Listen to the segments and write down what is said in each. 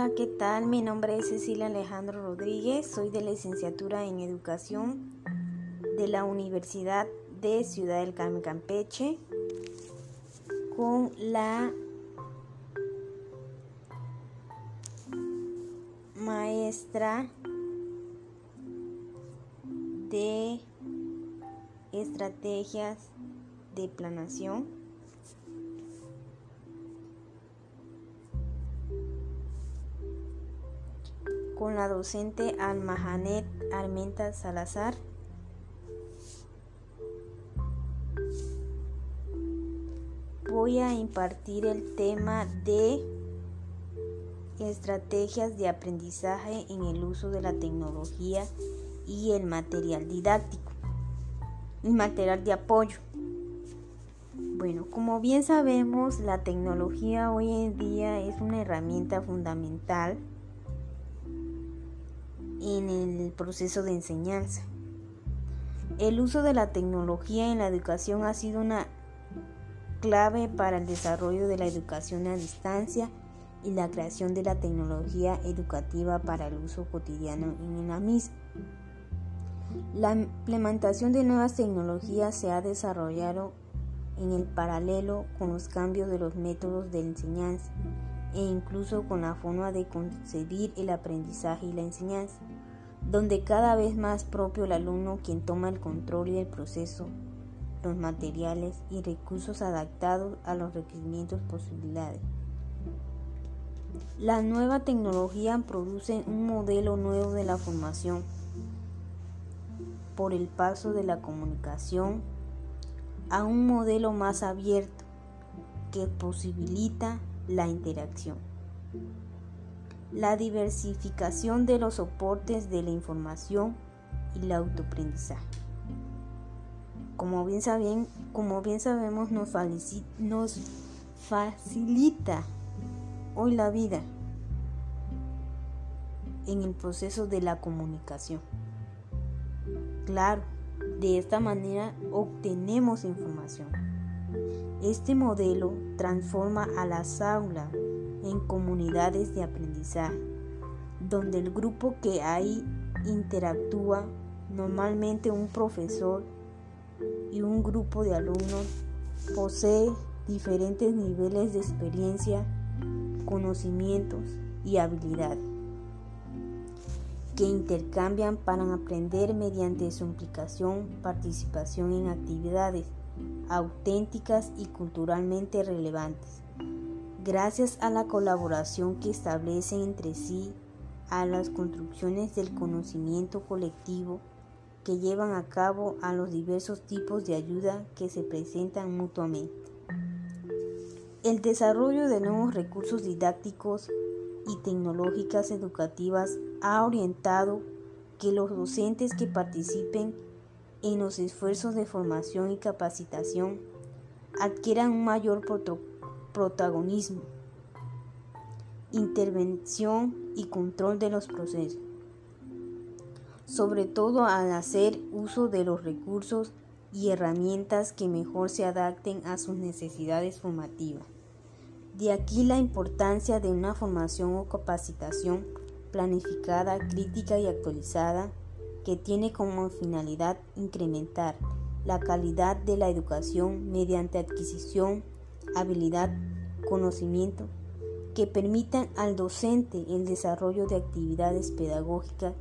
Hola, ¿qué tal? Mi nombre es Cecilia Alejandro Rodríguez, soy de licenciatura en Educación de la Universidad de Ciudad del Carmen Campeche con la maestra de estrategias de planación la docente Almahanet Armenta Salazar. Voy a impartir el tema de estrategias de aprendizaje en el uso de la tecnología y el material didáctico y material de apoyo. Bueno, como bien sabemos, la tecnología hoy en día es una herramienta fundamental en el proceso de enseñanza. El uso de la tecnología en la educación ha sido una clave para el desarrollo de la educación a distancia y la creación de la tecnología educativa para el uso cotidiano en la misma. La implementación de nuevas tecnologías se ha desarrollado en el paralelo con los cambios de los métodos de enseñanza e incluso con la forma de concebir el aprendizaje y la enseñanza, donde cada vez más propio el alumno quien toma el control y el proceso, los materiales y recursos adaptados a los requerimientos posibilidades. La nueva tecnología produce un modelo nuevo de la formación por el paso de la comunicación a un modelo más abierto que posibilita la interacción. La diversificación de los soportes de la información y el autoaprendizaje. Como bien, saben, como bien sabemos, nos, nos facilita hoy la vida en el proceso de la comunicación. Claro, de esta manera obtenemos información. Este modelo transforma a las aulas en comunidades de aprendizaje, donde el grupo que ahí interactúa, normalmente un profesor y un grupo de alumnos, posee diferentes niveles de experiencia, conocimientos y habilidades que intercambian para aprender mediante su implicación, participación en actividades auténticas y culturalmente relevantes, gracias a la colaboración que establecen entre sí a las construcciones del conocimiento colectivo que llevan a cabo a los diversos tipos de ayuda que se presentan mutuamente. El desarrollo de nuevos recursos didácticos y tecnológicas educativas ha orientado que los docentes que participen en los esfuerzos de formación y capacitación adquieran un mayor protagonismo, intervención y control de los procesos, sobre todo al hacer uso de los recursos y herramientas que mejor se adapten a sus necesidades formativas. De aquí la importancia de una formación o capacitación planificada, crítica y actualizada que tiene como finalidad incrementar la calidad de la educación mediante adquisición, habilidad, conocimiento, que permitan al docente el desarrollo de actividades pedagógicas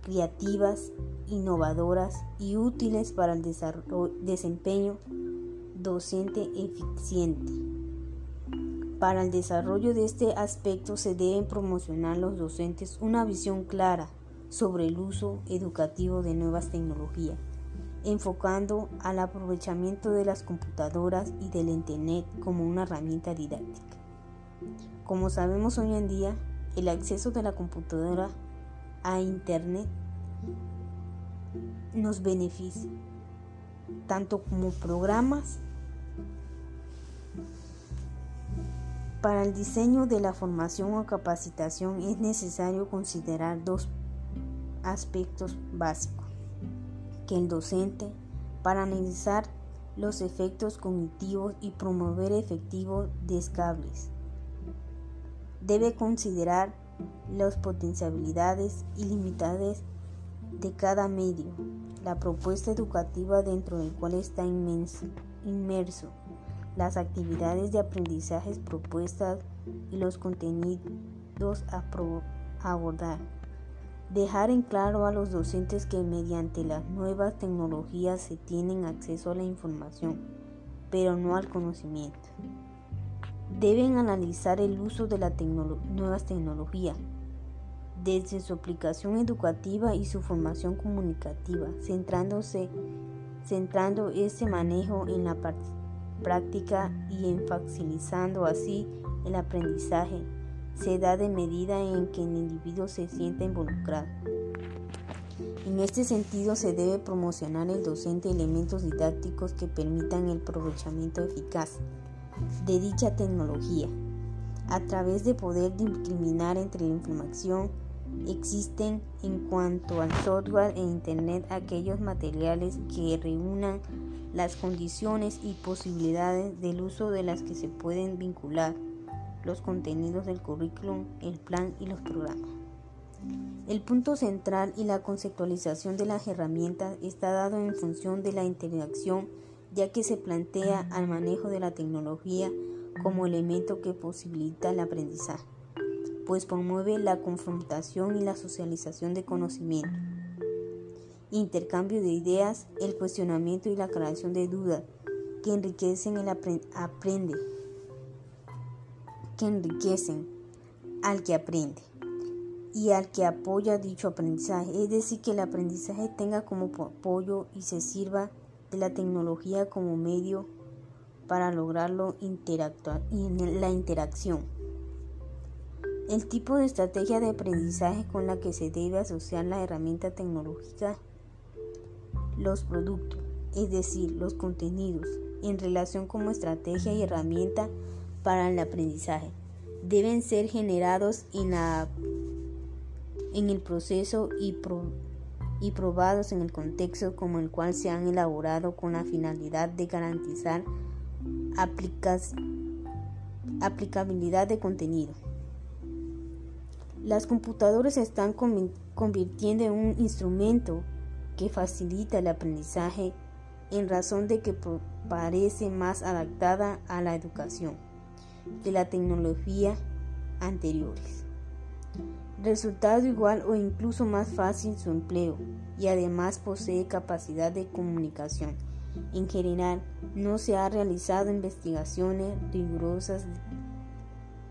creativas, innovadoras y útiles para el desempeño docente eficiente. Para el desarrollo de este aspecto se deben promocionar los docentes una visión clara sobre el uso educativo de nuevas tecnologías, enfocando al aprovechamiento de las computadoras y del Internet como una herramienta didáctica. Como sabemos hoy en día, el acceso de la computadora a Internet nos beneficia, tanto como programas Para el diseño de la formación o capacitación es necesario considerar dos aspectos básicos que el docente para analizar los efectos cognitivos y promover efectivos descables debe considerar las potencialidades ilimitades de cada medio, la propuesta educativa dentro del cual está inmerso, las actividades de aprendizaje propuestas y los contenidos a abordar. Dejar en claro a los docentes que mediante las nuevas tecnologías se tienen acceso a la información, pero no al conocimiento. Deben analizar el uso de las nuevas tecnologías, desde su aplicación educativa y su formación comunicativa, centrándose, centrando ese manejo en la práctica y enfatizando así el aprendizaje se da de medida en que el individuo se sienta involucrado. En este sentido, se debe promocionar el docente elementos didácticos que permitan el aprovechamiento eficaz de dicha tecnología. A través de poder discriminar entre la información, existen en cuanto al software e Internet aquellos materiales que reúnan las condiciones y posibilidades del uso de las que se pueden vincular los contenidos del currículum, el plan y los programas. El punto central y la conceptualización de las herramientas está dado en función de la interacción, ya que se plantea al manejo de la tecnología como elemento que posibilita el aprendizaje, pues promueve la confrontación y la socialización de conocimiento, intercambio de ideas, el cuestionamiento y la creación de dudas que enriquecen el aprende que enriquecen al que aprende y al que apoya dicho aprendizaje, es decir, que el aprendizaje tenga como apoyo y se sirva de la tecnología como medio para lograrlo interactuar en la interacción. El tipo de estrategia de aprendizaje con la que se debe asociar la herramienta tecnológica, los productos, es decir, los contenidos, en relación como estrategia y herramienta para el aprendizaje deben ser generados en, la, en el proceso y, y probados en el contexto como el cual se han elaborado con la finalidad de garantizar aplicabilidad de contenido. Las computadoras se están convirtiendo en un instrumento que facilita el aprendizaje en razón de que parece más adaptada a la educación de la tecnología anteriores. Resultado igual o incluso más fácil su empleo y además posee capacidad de comunicación. En general, no se han realizado investigaciones rigurosas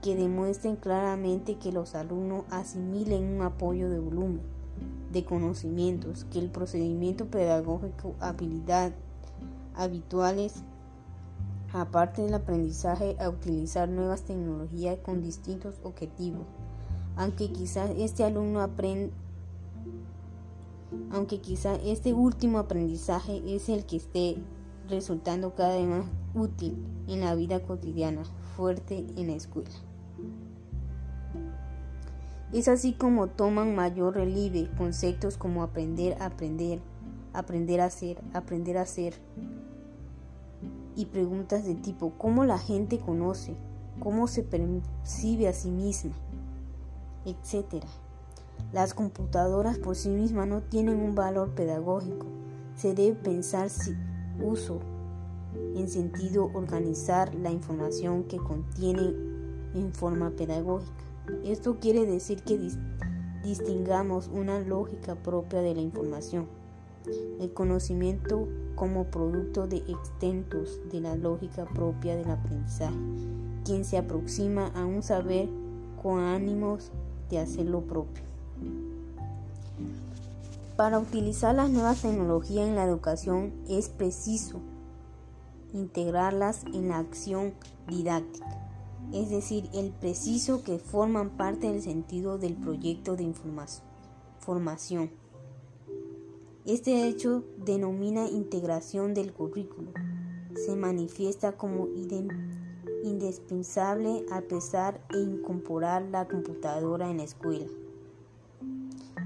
que demuestren claramente que los alumnos asimilen un apoyo de volumen de conocimientos, que el procedimiento pedagógico, habilidad habituales aparte del aprendizaje a utilizar nuevas tecnologías con distintos objetivos. Aunque quizás este alumno aprenda aunque este último aprendizaje es el que esté resultando cada vez más útil en la vida cotidiana, fuerte en la escuela. Es así como toman mayor relieve conceptos como aprender a aprender, aprender a hacer, aprender a hacer, y preguntas de tipo ¿cómo la gente conoce? ¿Cómo se percibe a sí misma? Etcétera. Las computadoras por sí mismas no tienen un valor pedagógico. Se debe pensar si uso en sentido organizar la información que contiene en forma pedagógica. Esto quiere decir que distingamos una lógica propia de la información. El conocimiento como producto de extentos de la lógica propia del aprendizaje, quien se aproxima a un saber con ánimos de hacer lo propio. Para utilizar las nuevas tecnologías en la educación es preciso integrarlas en la acción didáctica, es decir, el preciso que forman parte del sentido del proyecto de información, formación. Este hecho denomina integración del currículo. Se manifiesta como indispensable a pesar e incorporar la computadora en la escuela.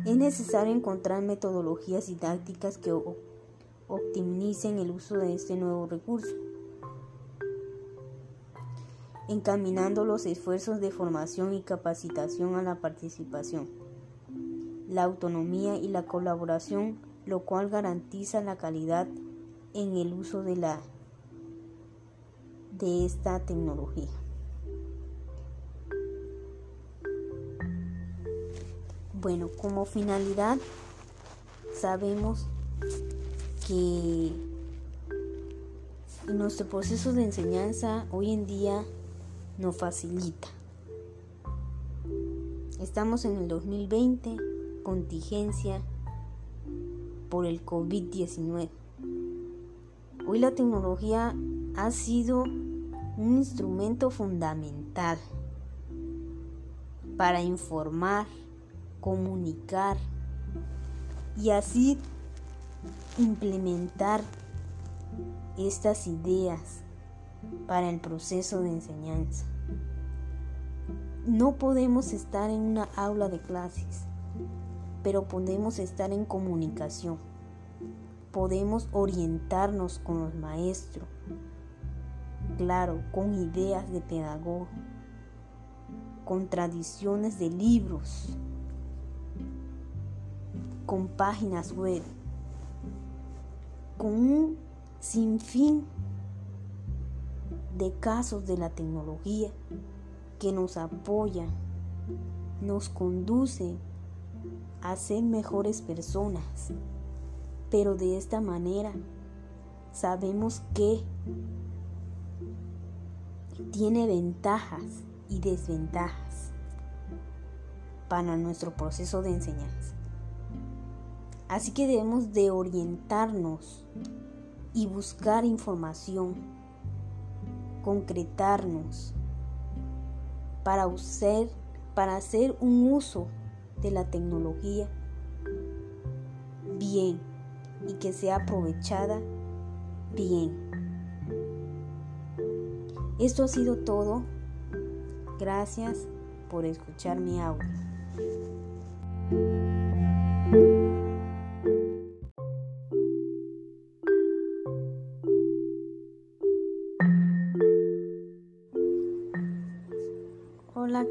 Es necesario encontrar metodologías didácticas que optimicen el uso de este nuevo recurso. encaminando los esfuerzos de formación y capacitación a la participación, la autonomía y la colaboración, lo cual garantiza la calidad en el uso de la de esta tecnología. Bueno, como finalidad sabemos que nuestro proceso de enseñanza hoy en día nos facilita. Estamos en el 2020, contingencia por el COVID-19. Hoy la tecnología ha sido un instrumento fundamental para informar, comunicar y así implementar estas ideas para el proceso de enseñanza. No podemos estar en una aula de clases, pero podemos estar en comunicación. Podemos orientarnos con los maestros, claro, con ideas de pedagogo, con tradiciones de libros, con páginas web, con un sinfín de casos de la tecnología que nos apoya, nos conduce a ser mejores personas. Pero de esta manera sabemos que tiene ventajas y desventajas para nuestro proceso de enseñanza. Así que debemos de orientarnos y buscar información, concretarnos para, usar, para hacer un uso de la tecnología bien y que sea aprovechada bien. Esto ha sido todo. Gracias por escuchar mi audio.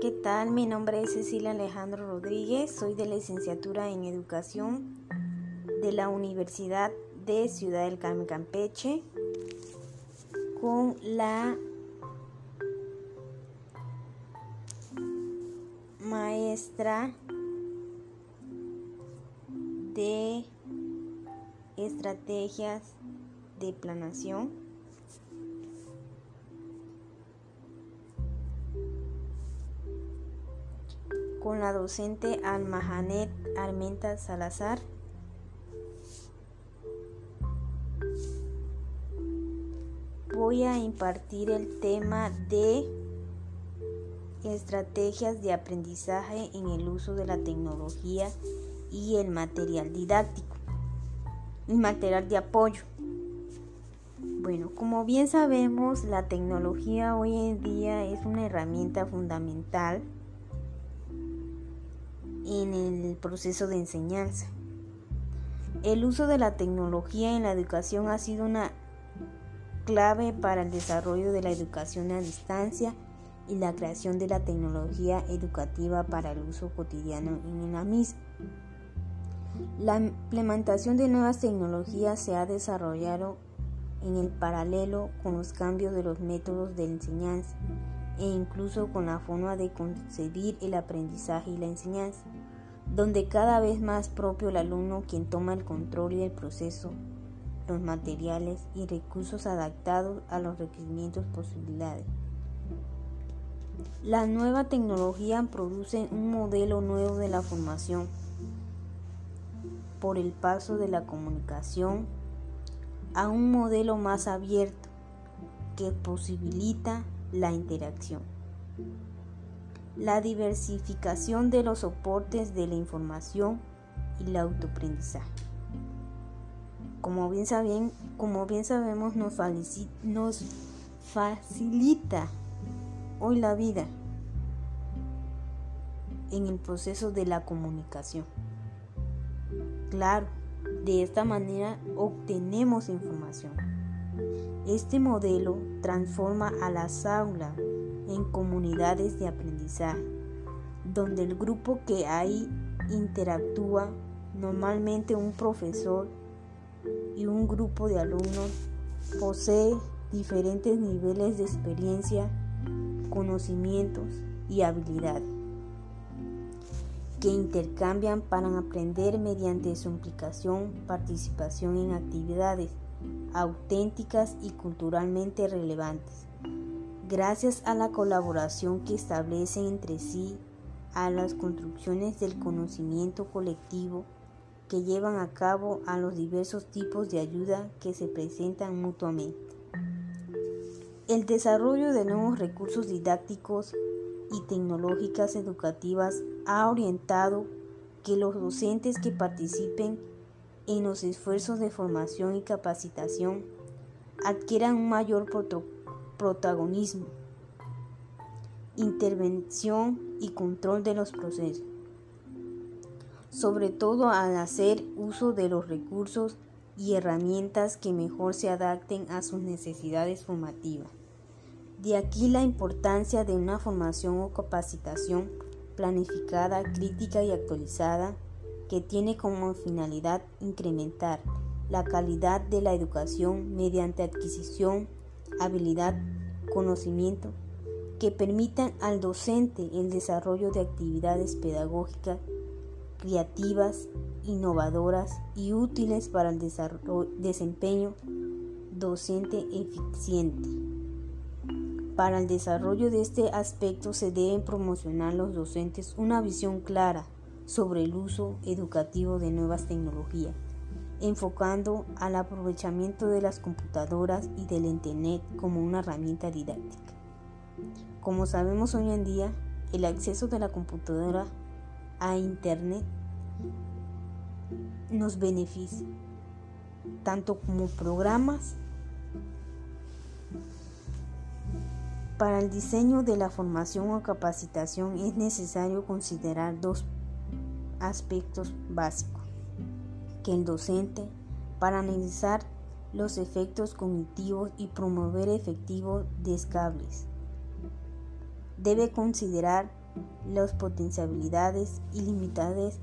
¿Qué tal? Mi nombre es Cecilia Alejandro Rodríguez, soy de licenciatura en Educación de la Universidad de Ciudad del Carmen Campeche con la maestra de estrategias de planación con la docente Almahanet Armenta Salazar. Voy a impartir el tema de estrategias de aprendizaje en el uso de la tecnología y el material didáctico y material de apoyo. Bueno, como bien sabemos, la tecnología hoy en día es una herramienta fundamental en el proceso de enseñanza. El uso de la tecnología en la educación ha sido una clave para el desarrollo de la educación a distancia y la creación de la tecnología educativa para el uso cotidiano en la misma. La implementación de nuevas tecnologías se ha desarrollado en el paralelo con los cambios de los métodos de enseñanza e incluso con la forma de concebir el aprendizaje y la enseñanza, donde cada vez más propio el alumno quien toma el control y el proceso, los materiales y recursos adaptados a los requerimientos posibilidades. La nueva tecnología produce un modelo nuevo de la formación por el paso de la comunicación a un modelo más abierto que posibilita la interacción. La diversificación de los soportes de la información y el autoaprendizaje. Como bien, saben, como bien sabemos, nos, nos facilita hoy la vida en el proceso de la comunicación. Claro, de esta manera obtenemos información. Este modelo transforma a las aulas en comunidades de aprendizaje, donde el grupo que ahí interactúa, normalmente un profesor y un grupo de alumnos, posee diferentes niveles de experiencia, conocimientos y habilidades que intercambian para aprender mediante su implicación, participación en actividades auténticas y culturalmente relevantes. Gracias a la colaboración que establecen entre sí, a las construcciones del conocimiento colectivo que llevan a cabo a los diversos tipos de ayuda que se presentan mutuamente. El desarrollo de nuevos recursos didácticos y tecnológicas educativas ha orientado que los docentes que participen en los esfuerzos de formación y capacitación adquieran un mayor protagonismo, intervención y control de los procesos, sobre todo al hacer uso de los recursos y herramientas que mejor se adapten a sus necesidades formativas. De aquí la importancia de una formación o capacitación planificada, crítica y actualizada que tiene como finalidad incrementar la calidad de la educación mediante adquisición, habilidad, conocimiento, que permitan al docente el desarrollo de actividades pedagógicas creativas, innovadoras y útiles para el desempeño docente eficiente. Para el desarrollo de este aspecto se deben promocionar los docentes una visión clara sobre el uso educativo de nuevas tecnologías, enfocando al aprovechamiento de las computadoras y del Internet como una herramienta didáctica. Como sabemos hoy en día, el acceso de la computadora a Internet nos beneficia, tanto como programas Para el diseño de la formación o capacitación es necesario considerar dos aspectos básicos. Que el docente, para analizar los efectos cognitivos y promover efectivos descables, debe considerar las potencialidades ilimitadas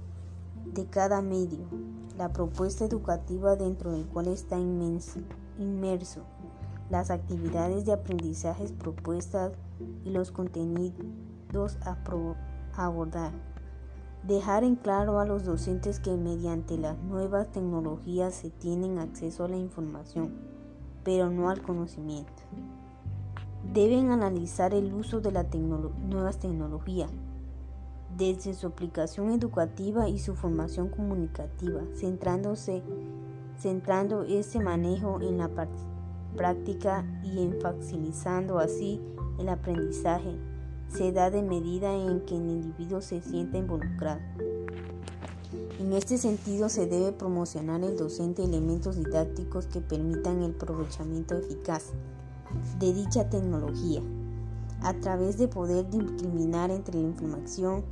de cada medio, la propuesta educativa dentro del cual está inmerso las actividades de aprendizaje propuestas y los contenidos a abordar. Dejar en claro a los docentes que mediante las nuevas tecnologías se tienen acceso a la información, pero no al conocimiento. Deben analizar el uso de las nuevas tecnologías, desde su aplicación educativa y su formación comunicativa, centrándose, centrando ese manejo en la práctica y enfatizando así el aprendizaje, se da de medida en que el individuo se sienta involucrado. En este sentido se debe promocionar el docente elementos didácticos que permitan el aprovechamiento eficaz de dicha tecnología, a través de poder discriminar entre la información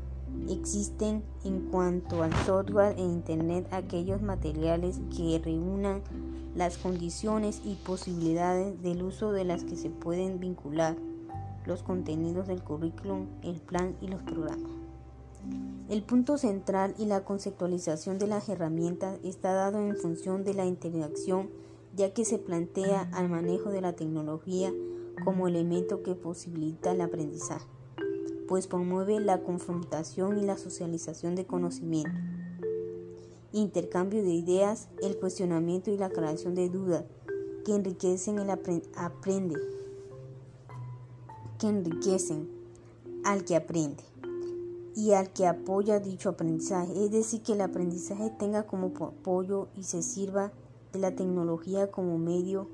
existen en cuanto al software e Internet aquellos materiales que reúnan las condiciones y posibilidades del uso de las que se pueden vincular los contenidos del currículum, el plan y los programas. El punto central y la conceptualización de las herramientas está dado en función de la interacción, ya que se plantea al manejo de la tecnología como elemento que posibilita el aprendizaje pues promueve la confrontación y la socialización de conocimiento, intercambio de ideas, el cuestionamiento y la creación de dudas que enriquecen el aprende, que enriquecen al que aprende y al que apoya dicho aprendizaje, es decir, que el aprendizaje tenga como apoyo y se sirva de la tecnología como medio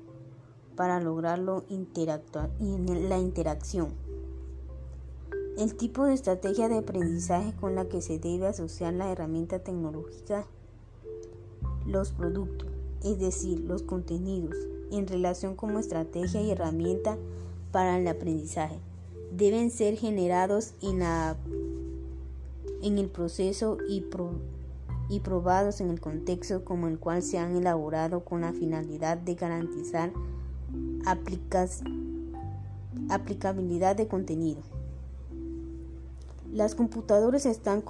para lograrlo interactuar en la interacción. El tipo de estrategia de aprendizaje con la que se debe asociar la herramienta tecnológica, los productos, es decir, los contenidos, en relación como estrategia y herramienta para el aprendizaje, deben ser generados en, en el proceso y, y probados en el contexto como el cual se han elaborado con la finalidad de garantizar aplicación aplicabilidad de contenido. Las computadoras se están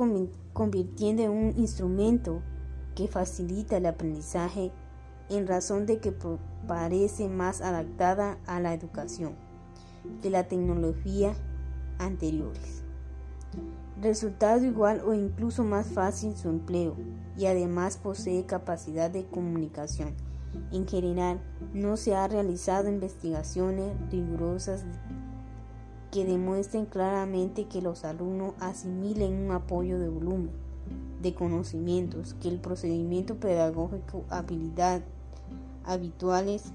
convirtiendo en un instrumento que facilita el aprendizaje en razón de que parece más adaptada a la educación que la tecnología anteriores. Resultado igual o incluso más fácil su empleo y además posee capacidad de comunicación. En general, no se han realizado investigaciones rigurosas que demuestren claramente que los alumnos asimilen un apoyo de volumen de conocimientos, que el procedimiento pedagógico, habilidad habituales,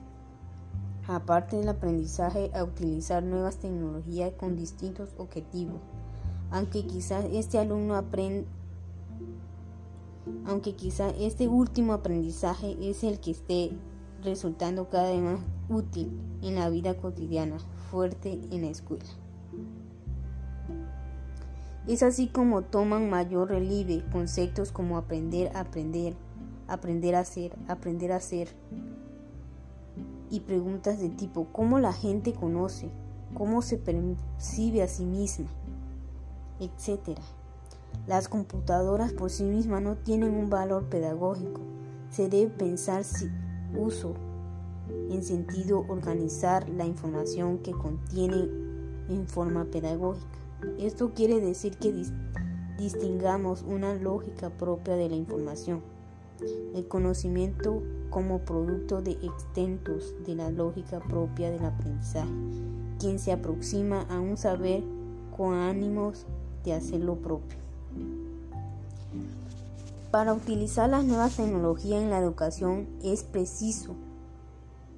aparte del aprendizaje a utilizar nuevas tecnologías con distintos objetivos, aunque quizás este alumno aunque quizá este último aprendizaje es el que esté resultando cada vez más útil en la vida cotidiana, fuerte en la escuela. Es así como toman mayor relieve conceptos como aprender a aprender, aprender a hacer, aprender a ser, y preguntas de tipo ¿cómo la gente conoce? ¿Cómo se percibe a sí misma? etcétera. Las computadoras por sí mismas no tienen un valor pedagógico. Se debe pensar si uso en sentido organizar la información que contiene en forma pedagógica. Esto quiere decir que distingamos una lógica propia de la información. El conocimiento como producto de extentos de la lógica propia del aprendizaje, quien se aproxima a un saber con ánimos de hacer lo propio. Para utilizar las nuevas tecnologías en la educación es preciso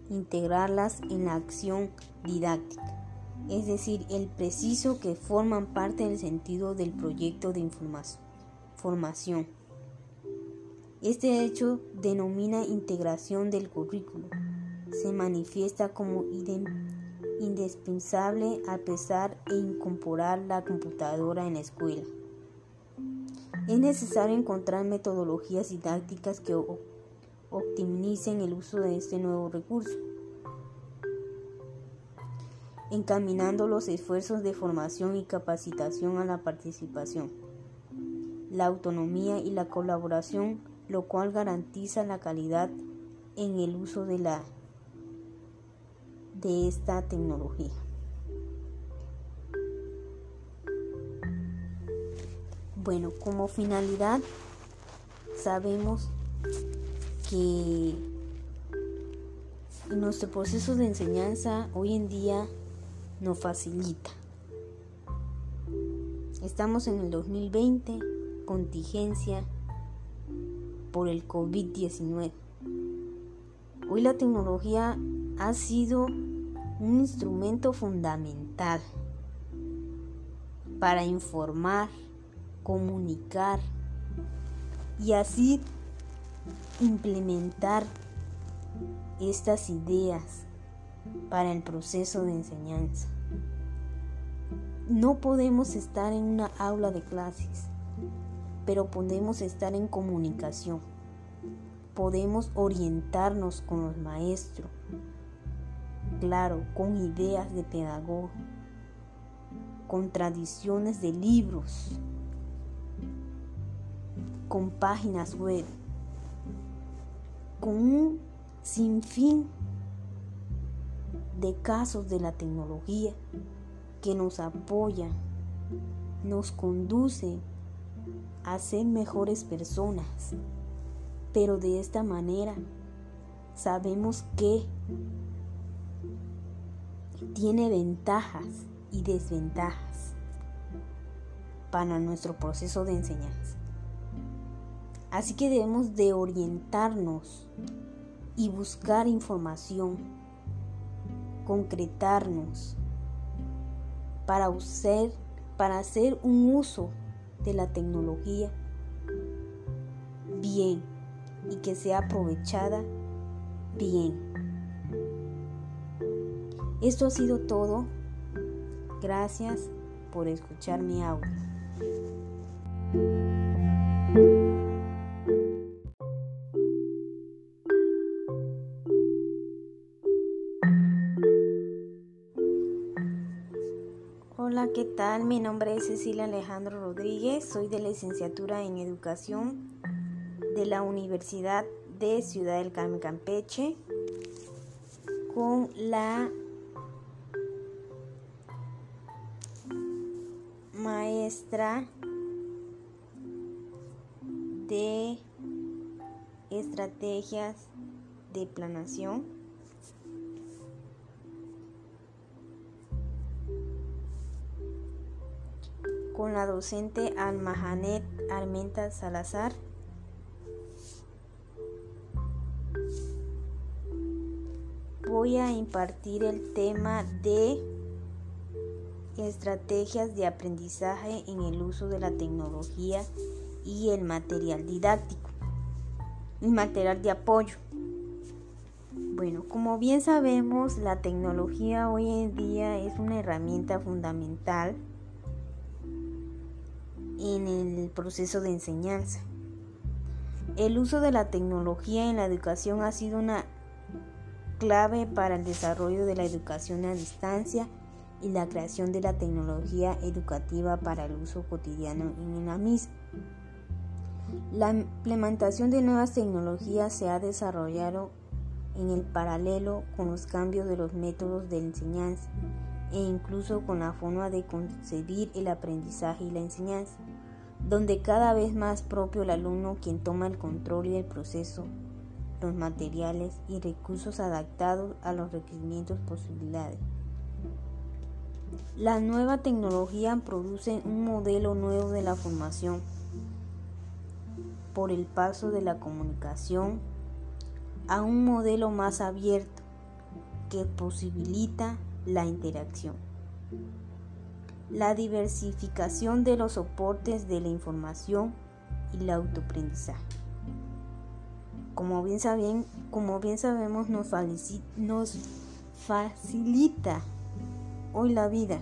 integrarlas en la acción didáctica, es decir, el preciso que forman parte del sentido del proyecto de información, formación. Este hecho denomina integración del currículo. Se manifiesta como indispensable a pesar e incorporar la computadora en la escuela. Es necesario encontrar metodologías didácticas que optimicen el uso de este nuevo recurso, encaminando los esfuerzos de formación y capacitación a la participación, la autonomía y la colaboración lo cual garantiza la calidad en el uso de, la, de esta tecnología. Bueno, como finalidad sabemos que nuestro proceso de enseñanza hoy en día nos facilita. Estamos en el 2020, contingencia, por el COVID-19. Hoy la tecnología ha sido un instrumento fundamental para informar, comunicar y así implementar estas ideas para el proceso de enseñanza. No podemos estar en una aula de clases pero podemos estar en comunicación. Podemos orientarnos con los maestros, claro, con ideas de pedagogo, con tradiciones de libros, con páginas web, con un sinfín de casos de la tecnología que nos apoyan, nos conducen a mejores personas. Pero de esta manera sabemos que tiene ventajas y desventajas para nuestro proceso de enseñanza. Así que debemos de orientarnos y buscar información, concretarnos para, usar, para hacer un uso de la tecnología bien y que sea aprovechada bien. Esto ha sido todo. Gracias por escuchar mi audio. Tal? Mi nombre es Cecilia Alejandro Rodríguez, soy de licenciatura en Educación de la Universidad de Ciudad del Carmen Campeche con la maestra de estrategias de planación. Con la docente Almahanet Armenta Salazar. Voy a impartir el tema de estrategias de aprendizaje en el uso de la tecnología y el material didáctico y material de apoyo. Bueno, como bien sabemos, la tecnología hoy en día es una herramienta fundamental en el proceso de enseñanza. El uso de la tecnología en la educación ha sido una clave para el desarrollo de la educación a distancia y la creación de la tecnología educativa para el uso cotidiano en la misma. La implementación de nuevas tecnologías se ha desarrollado en el paralelo con los cambios de los métodos de enseñanza e incluso con la forma de concebir el aprendizaje y la enseñanza, donde cada vez más propio el alumno quien toma el control y el proceso, los materiales y recursos adaptados a los requerimientos posibilidades. La nueva tecnología produce un modelo nuevo de la formación por el paso de la comunicación a un modelo más abierto que posibilita la interacción. La diversificación de los soportes de la información y el autoaprendizaje. Como bien, saben, como bien sabemos, nos, nos facilita hoy la vida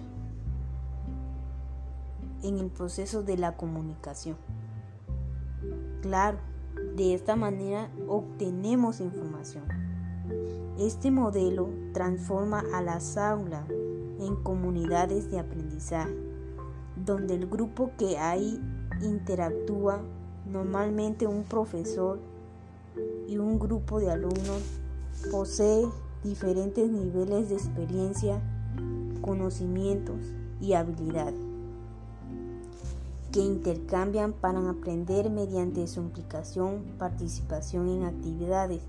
en el proceso de la comunicación. Claro, de esta manera obtenemos información. Este modelo transforma a las aulas en comunidades de aprendizaje, donde el grupo que ahí interactúa, normalmente un profesor y un grupo de alumnos, posee diferentes niveles de experiencia conocimientos y habilidades que intercambian para aprender mediante su implicación, participación en actividades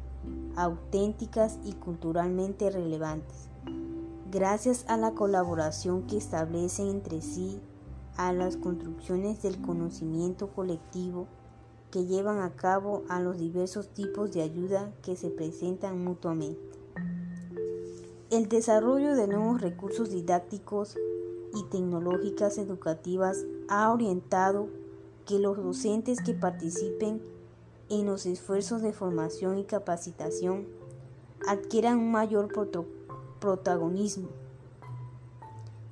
auténticas y culturalmente relevantes, gracias a la colaboración que establecen entre sí a las construcciones del conocimiento colectivo que llevan a cabo a los diversos tipos de ayuda que se presentan mutuamente. El desarrollo de nuevos recursos didácticos y tecnológicas educativas ha orientado que los docentes que participen en los esfuerzos de formación y capacitación adquieran un mayor protagonismo,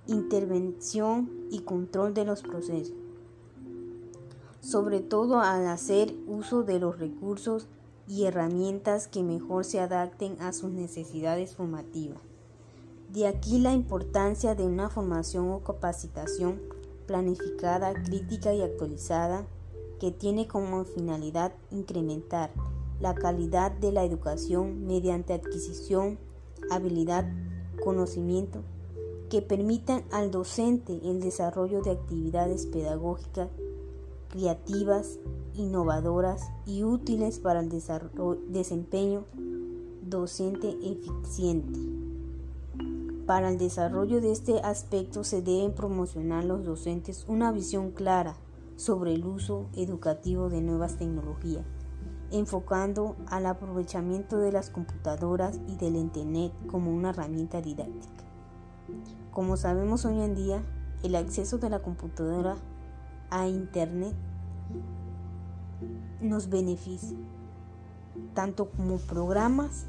intervención y control de los procesos, sobre todo al hacer uso de los recursos y herramientas que mejor se adapten a sus necesidades formativas. De aquí la importancia de una formación o capacitación planificada, crítica y actualizada que tiene como finalidad incrementar la calidad de la educación mediante adquisición, habilidad, conocimiento que permitan al docente el desarrollo de actividades pedagógicas creativas, innovadoras y útiles para el desempeño docente eficiente. Para el desarrollo de este aspecto se deben promocionar los docentes una visión clara sobre el uso educativo de nuevas tecnologías, enfocando al aprovechamiento de las computadoras y del Internet como una herramienta didáctica. Como sabemos hoy en día, el acceso de la computadora a Internet nos beneficia, tanto como programas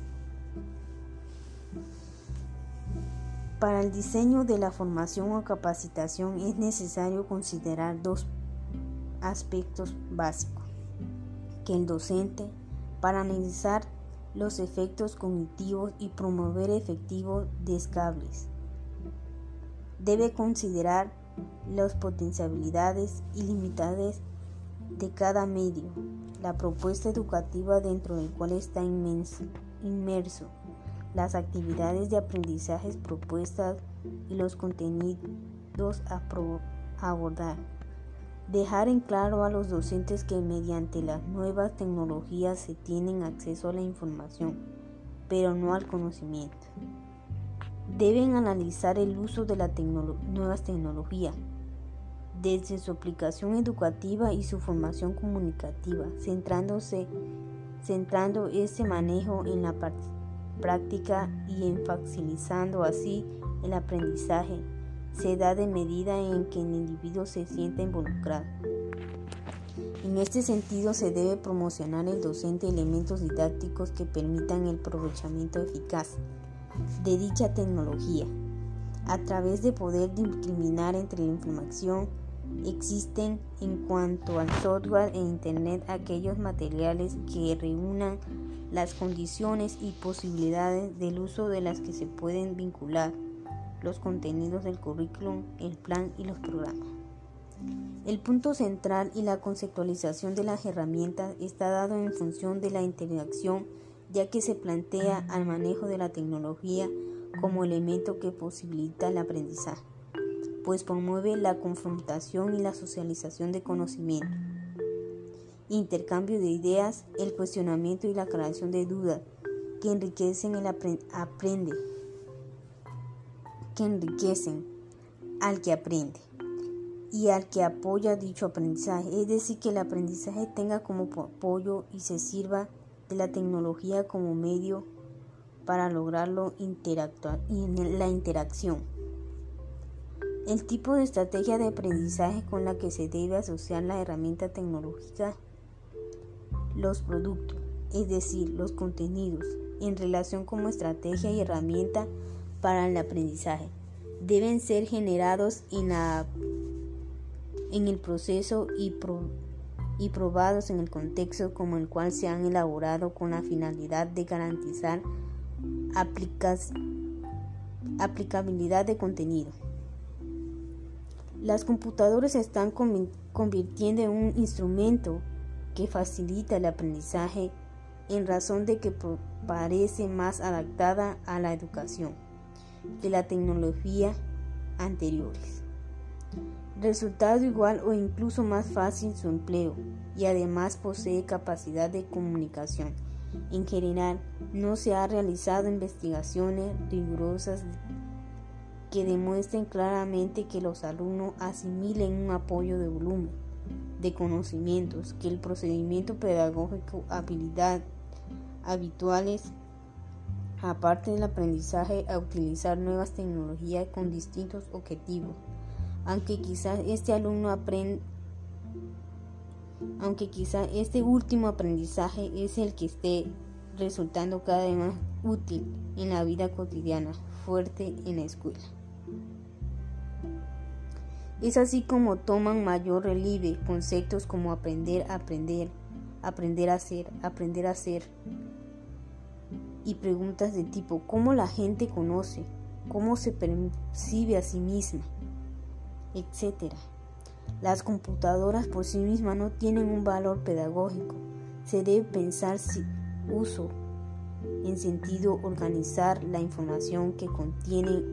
Para el diseño de la formación o capacitación es necesario considerar dos aspectos básicos que el docente para analizar los efectos cognitivos y promover efectivos descables debe considerar las potencialidades ilimitades de cada medio, la propuesta educativa dentro del cual está inmerso, las actividades de aprendizaje propuestas y los contenidos a abordar. Dejar en claro a los docentes que mediante las nuevas tecnologías se tienen acceso a la información, pero no al conocimiento. Deben analizar el uso de las nuevas tecnologías, desde su aplicación educativa y su formación comunicativa, centrándose, centrando ese manejo en la práctica y enfatizando así el aprendizaje se da de medida en que el individuo se sienta involucrado. En este sentido, se debe promocionar el docente elementos didácticos que permitan el aprovechamiento eficaz de dicha tecnología. A través de poder discriminar entre la información existen en cuanto al software e Internet aquellos materiales que reúnan las condiciones y posibilidades del uso de las que se pueden vincular los contenidos del currículum, el plan y los programas. El punto central y la conceptualización de las herramientas está dado en función de la interacción, ya que se plantea al manejo de la tecnología como elemento que posibilita el aprendizaje, pues promueve la confrontación y la socialización de conocimiento, intercambio de ideas, el cuestionamiento y la creación de dudas que enriquecen el aprende que enriquecen al que aprende y al que apoya dicho aprendizaje, es decir, que el aprendizaje tenga como apoyo y se sirva de la tecnología como medio para lograrlo interactuar en la interacción. El tipo de estrategia de aprendizaje con la que se debe asociar la herramienta tecnológica, los productos, es decir, los contenidos, en relación como estrategia y herramienta para el aprendizaje deben ser generados en, la, en el proceso y, y probados en el contexto como el cual se han elaborado con la finalidad de garantizar aplicabilidad de contenido. Las computadoras se están convirtiendo en un instrumento que facilita el aprendizaje en razón de que parece más adaptada a la educación de la tecnología anteriores. Resultado igual o incluso más fácil su empleo y además posee capacidad de comunicación. En general, no se han realizado investigaciones rigurosas que demuestren claramente que los alumnos asimilen un apoyo de volumen de conocimientos, que el procedimiento pedagógico, habilidad habituales aparte del aprendizaje a utilizar nuevas tecnologías con distintos objetivos. Aunque quizás este alumno aunque este último aprendizaje es el que esté resultando cada vez más útil en la vida cotidiana, fuerte en la escuela. Es así como toman mayor relieve conceptos como aprender a aprender, aprender a hacer, aprender a hacer, y preguntas de tipo ¿cómo la gente conoce? ¿Cómo se percibe a sí misma? Etcétera. Las computadoras por sí mismas no tienen un valor pedagógico. Se debe pensar si uso en sentido organizar la información que contiene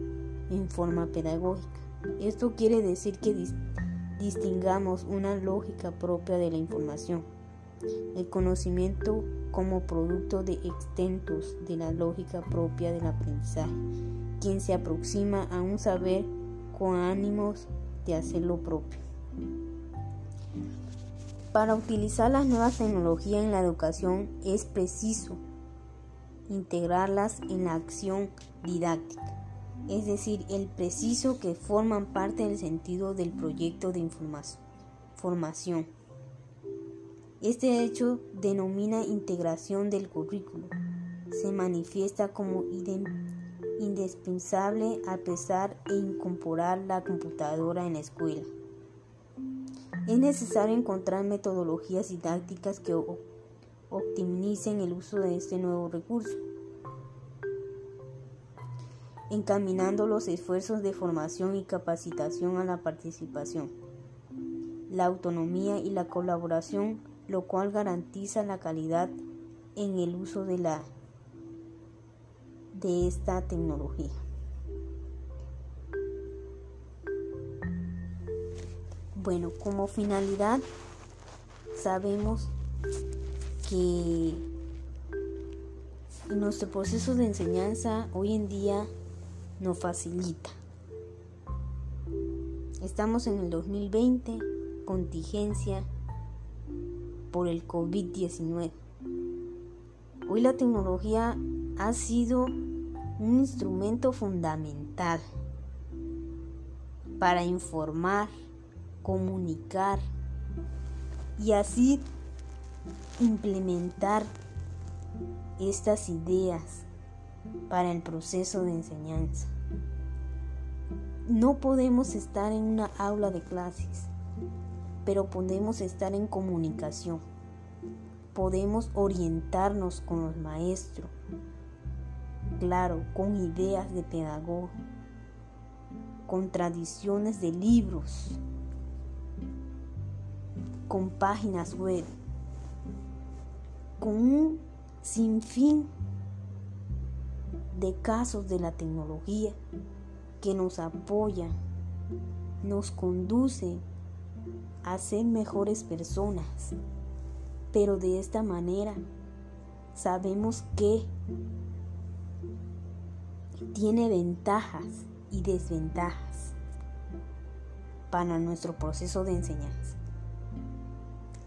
en forma pedagógica. Esto quiere decir que distingamos una lógica propia de la información. El conocimiento como producto de extentos de la lógica propia del aprendizaje, quien se aproxima a un saber con ánimos de hacer lo propio. Para utilizar las nuevas tecnologías en la educación es preciso integrarlas en la acción didáctica, es decir, el preciso que forman parte del sentido del proyecto de información, formación. Este hecho denomina integración del currículo. Se manifiesta como indispensable a pesar e incorporar la computadora en la escuela. Es necesario encontrar metodologías didácticas que optimicen el uso de este nuevo recurso. encaminando los esfuerzos de formación y capacitación a la participación, la autonomía y la colaboración, lo cual garantiza la calidad en el uso de la de esta tecnología. Bueno, como finalidad sabemos que nuestro proceso de enseñanza hoy en día nos facilita. Estamos en el 2020, contingencia por el COVID-19. Hoy la tecnología ha sido un instrumento fundamental para informar, comunicar y así implementar estas ideas para el proceso de enseñanza. No podemos estar en una aula de clases, pero podemos estar en comunicación. Podemos orientarnos con los maestros, claro, con ideas de pedagogo, con tradiciones de libros, con páginas web, con un sinfín de casos de la tecnología que nos apoya, nos conduce a ser mejores personas. Pero de esta manera sabemos que tiene ventajas y desventajas para nuestro proceso de enseñanza.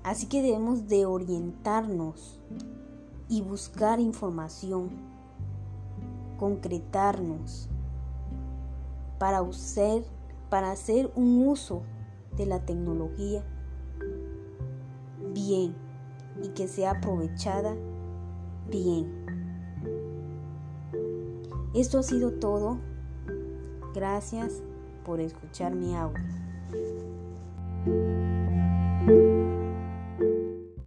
Así que debemos de orientarnos y buscar información, concretarnos para, usar, para hacer un uso de la tecnología bien y que sea aprovechada bien. Esto ha sido todo. Gracias por escuchar mi audio.